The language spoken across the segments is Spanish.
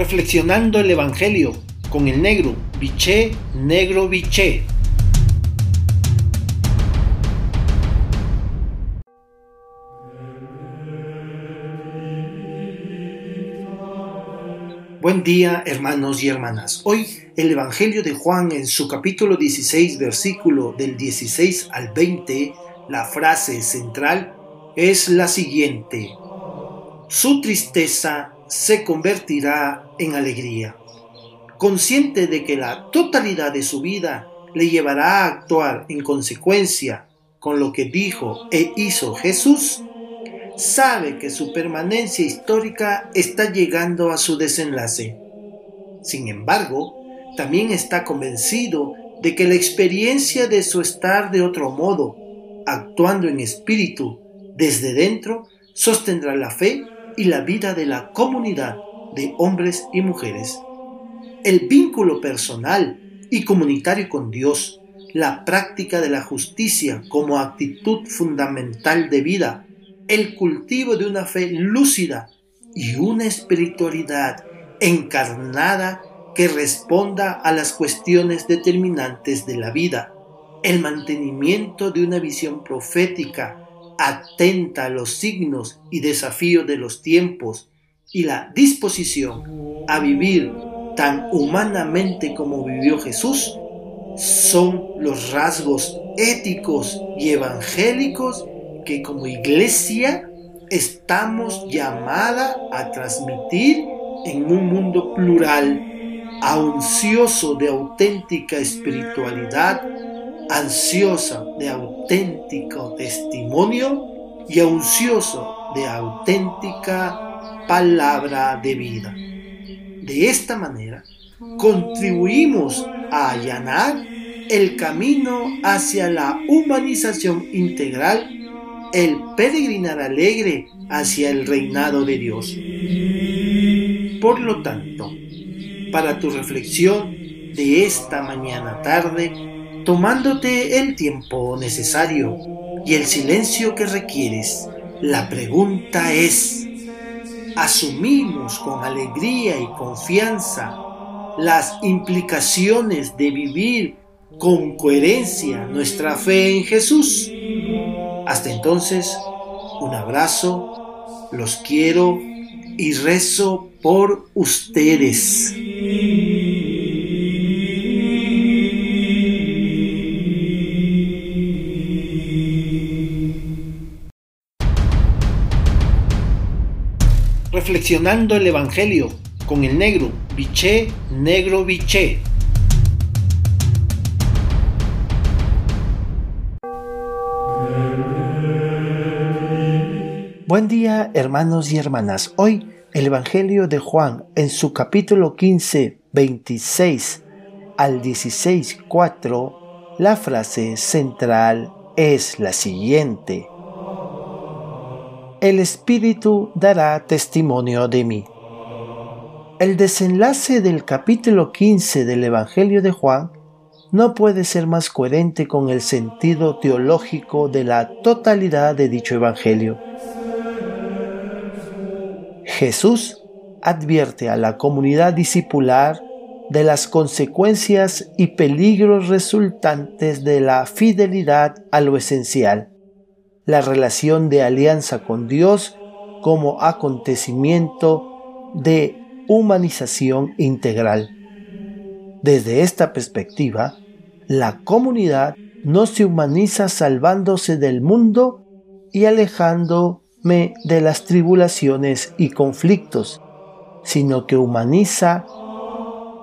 Reflexionando el Evangelio con el negro, biché, negro, biché. Buen día hermanos y hermanas. Hoy el Evangelio de Juan en su capítulo 16 versículo del 16 al 20, la frase central es la siguiente. Su tristeza se convertirá en alegría. Consciente de que la totalidad de su vida le llevará a actuar en consecuencia con lo que dijo e hizo Jesús, sabe que su permanencia histórica está llegando a su desenlace. Sin embargo, también está convencido de que la experiencia de su estar de otro modo, actuando en espíritu desde dentro, sostendrá la fe y la vida de la comunidad de hombres y mujeres. El vínculo personal y comunitario con Dios, la práctica de la justicia como actitud fundamental de vida, el cultivo de una fe lúcida y una espiritualidad encarnada que responda a las cuestiones determinantes de la vida, el mantenimiento de una visión profética atenta a los signos y desafíos de los tiempos y la disposición a vivir tan humanamente como vivió Jesús son los rasgos éticos y evangélicos que como iglesia estamos llamada a transmitir en un mundo plural, ansioso de auténtica espiritualidad, ansiosa de auténtico testimonio y ansioso de auténtica palabra de vida. De esta manera, contribuimos a allanar el camino hacia la humanización integral el peregrinar alegre hacia el reinado de Dios. Por lo tanto, para tu reflexión de esta mañana tarde, tomándote el tiempo necesario y el silencio que requieres, la pregunta es, ¿asumimos con alegría y confianza las implicaciones de vivir con coherencia nuestra fe en Jesús? Hasta entonces, un abrazo, los quiero y rezo por ustedes. Reflexionando el Evangelio con el negro, biché, negro, biché. Buen día hermanos y hermanas. Hoy el Evangelio de Juan en su capítulo 15, 26 al 16, 4, la frase central es la siguiente. El Espíritu dará testimonio de mí. El desenlace del capítulo 15 del Evangelio de Juan no puede ser más coherente con el sentido teológico de la totalidad de dicho Evangelio Jesús advierte a la comunidad discipular de las consecuencias y peligros resultantes de la fidelidad a lo esencial, la relación de alianza con Dios como acontecimiento de humanización integral. Desde esta perspectiva, la comunidad no se humaniza salvándose del mundo y alejando de las tribulaciones y conflictos, sino que humaniza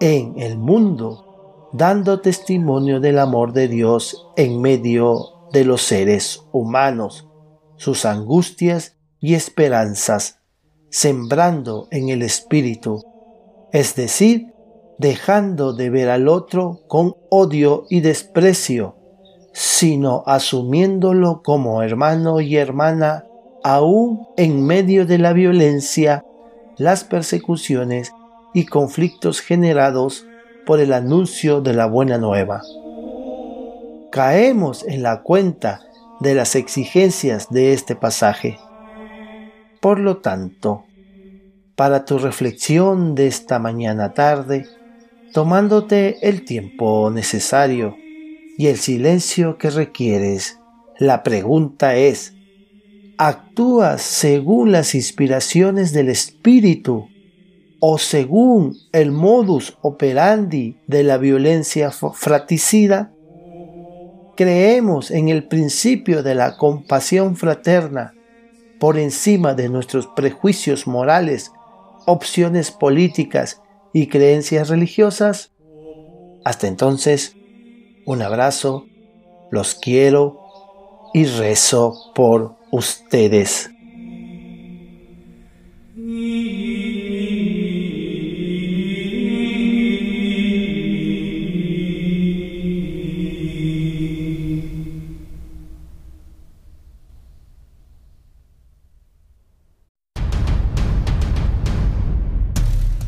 en el mundo, dando testimonio del amor de Dios en medio de los seres humanos, sus angustias y esperanzas, sembrando en el Espíritu, es decir, dejando de ver al otro con odio y desprecio, sino asumiéndolo como hermano y hermana aún en medio de la violencia, las persecuciones y conflictos generados por el anuncio de la buena nueva. Caemos en la cuenta de las exigencias de este pasaje. Por lo tanto, para tu reflexión de esta mañana tarde, tomándote el tiempo necesario y el silencio que requieres. La pregunta es, ¿actúas según las inspiraciones del Espíritu o según el modus operandi de la violencia fratricida? Creemos en el principio de la compasión fraterna por encima de nuestros prejuicios morales, opciones políticas y creencias religiosas. Hasta entonces, un abrazo, los quiero y rezo por ustedes.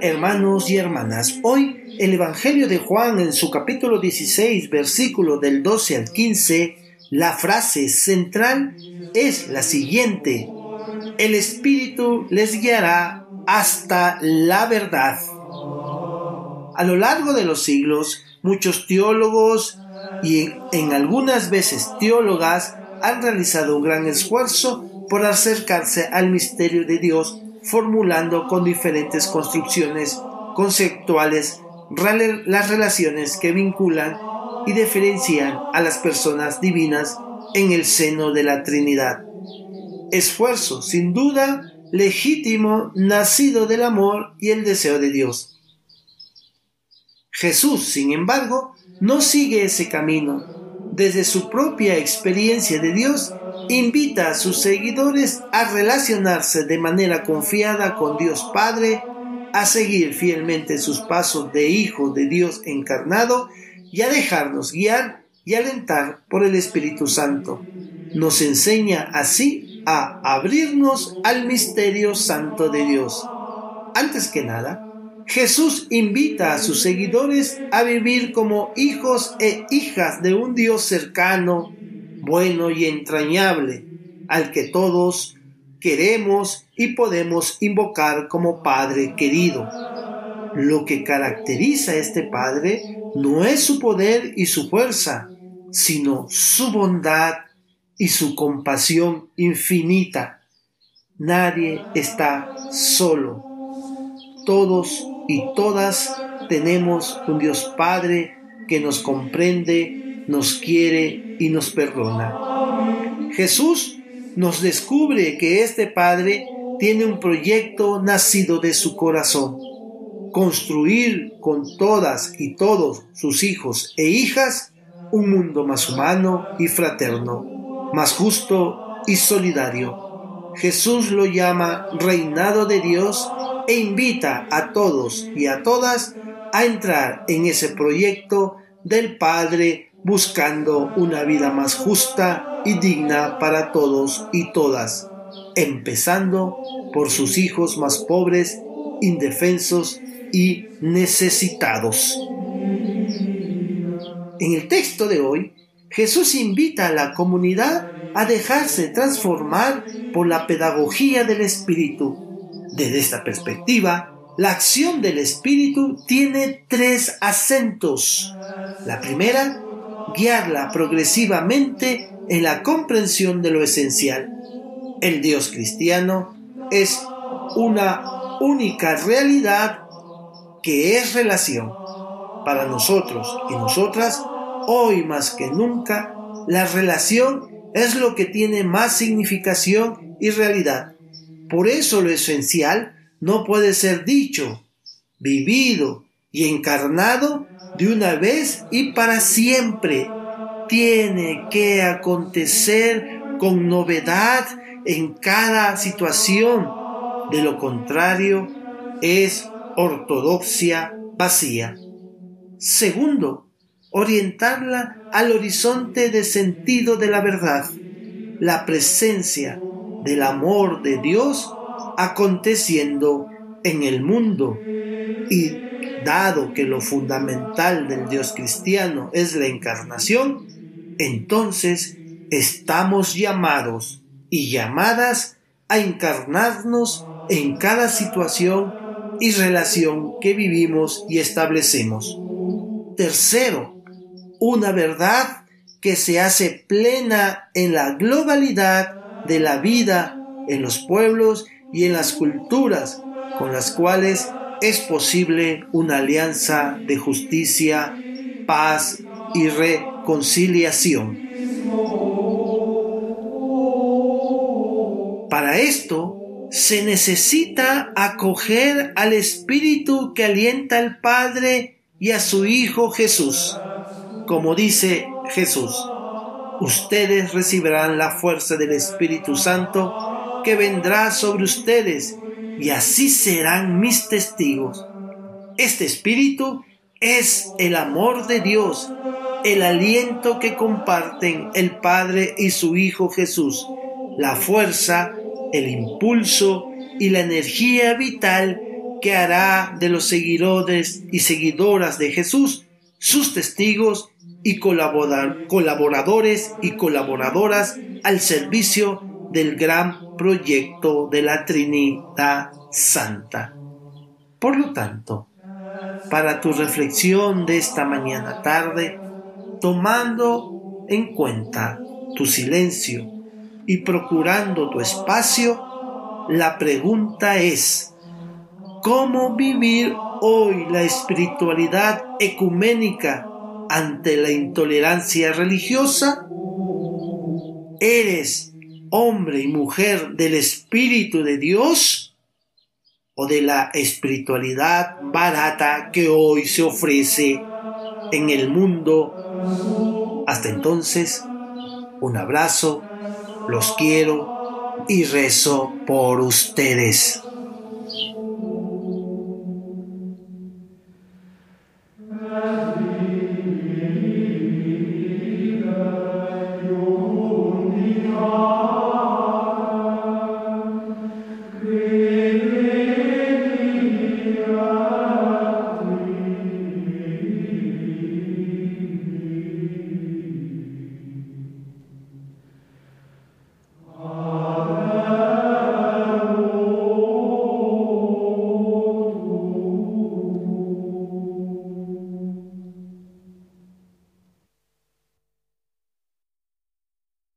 Hermanos y hermanas. Hoy el Evangelio de Juan en su capítulo 16, versículo del 12 al 15, la frase central es la siguiente. El Espíritu les guiará hasta la verdad. A lo largo de los siglos, muchos teólogos y en algunas veces teólogas han realizado un gran esfuerzo por acercarse al misterio de Dios formulando con diferentes construcciones conceptuales las relaciones que vinculan y diferencian a las personas divinas en el seno de la Trinidad. Esfuerzo, sin duda, legítimo, nacido del amor y el deseo de Dios. Jesús, sin embargo, no sigue ese camino. Desde su propia experiencia de Dios, invita a sus seguidores a relacionarse de manera confiada con Dios Padre, a seguir fielmente sus pasos de Hijo de Dios encarnado y a dejarnos guiar y alentar por el Espíritu Santo. Nos enseña así a abrirnos al misterio santo de Dios. Antes que nada, Jesús invita a sus seguidores a vivir como hijos e hijas de un Dios cercano, bueno y entrañable, al que todos queremos y podemos invocar como Padre querido. Lo que caracteriza a este Padre no es su poder y su fuerza, sino su bondad y su compasión infinita. Nadie está solo. Todos y todas tenemos un Dios Padre que nos comprende nos quiere y nos perdona. Jesús nos descubre que este Padre tiene un proyecto nacido de su corazón, construir con todas y todos sus hijos e hijas un mundo más humano y fraterno, más justo y solidario. Jesús lo llama reinado de Dios e invita a todos y a todas a entrar en ese proyecto del Padre buscando una vida más justa y digna para todos y todas, empezando por sus hijos más pobres, indefensos y necesitados. En el texto de hoy, Jesús invita a la comunidad a dejarse transformar por la pedagogía del Espíritu. Desde esta perspectiva, la acción del Espíritu tiene tres acentos. La primera guiarla progresivamente en la comprensión de lo esencial. El Dios cristiano es una única realidad que es relación. para nosotros y nosotras, hoy más que nunca, la relación es lo que tiene más significación y realidad. Por eso lo esencial no puede ser dicho, vivido y encarnado de una vez y para siempre. Tiene que acontecer con novedad en cada situación. De lo contrario, es ortodoxia vacía. Segundo, orientarla al horizonte de sentido de la verdad, la presencia del amor de Dios aconteciendo en el mundo. Y dado que lo fundamental del Dios cristiano es la encarnación, entonces estamos llamados y llamadas a encarnarnos en cada situación y relación que vivimos y establecemos. Tercero, una verdad que se hace plena en la globalidad de la vida en los pueblos y en las culturas con las cuales es posible una alianza de justicia, paz y reconciliación. Para esto se necesita acoger al Espíritu que alienta al Padre y a su Hijo Jesús. Como dice Jesús, ustedes recibirán la fuerza del Espíritu Santo que vendrá sobre ustedes y así serán mis testigos. Este Espíritu es el amor de Dios, el aliento que comparten el Padre y su Hijo Jesús, la fuerza, el impulso y la energía vital que hará de los seguidores y seguidoras de Jesús sus testigos y colaboradores y colaboradoras al servicio del gran proyecto de la Trinidad Santa. Por lo tanto, para tu reflexión de esta mañana tarde, tomando en cuenta tu silencio y procurando tu espacio, la pregunta es, ¿cómo vivir hoy la espiritualidad ecuménica ante la intolerancia religiosa? ¿Eres hombre y mujer del Espíritu de Dios o de la espiritualidad barata que hoy se ofrece en el mundo. Hasta entonces, un abrazo, los quiero y rezo por ustedes.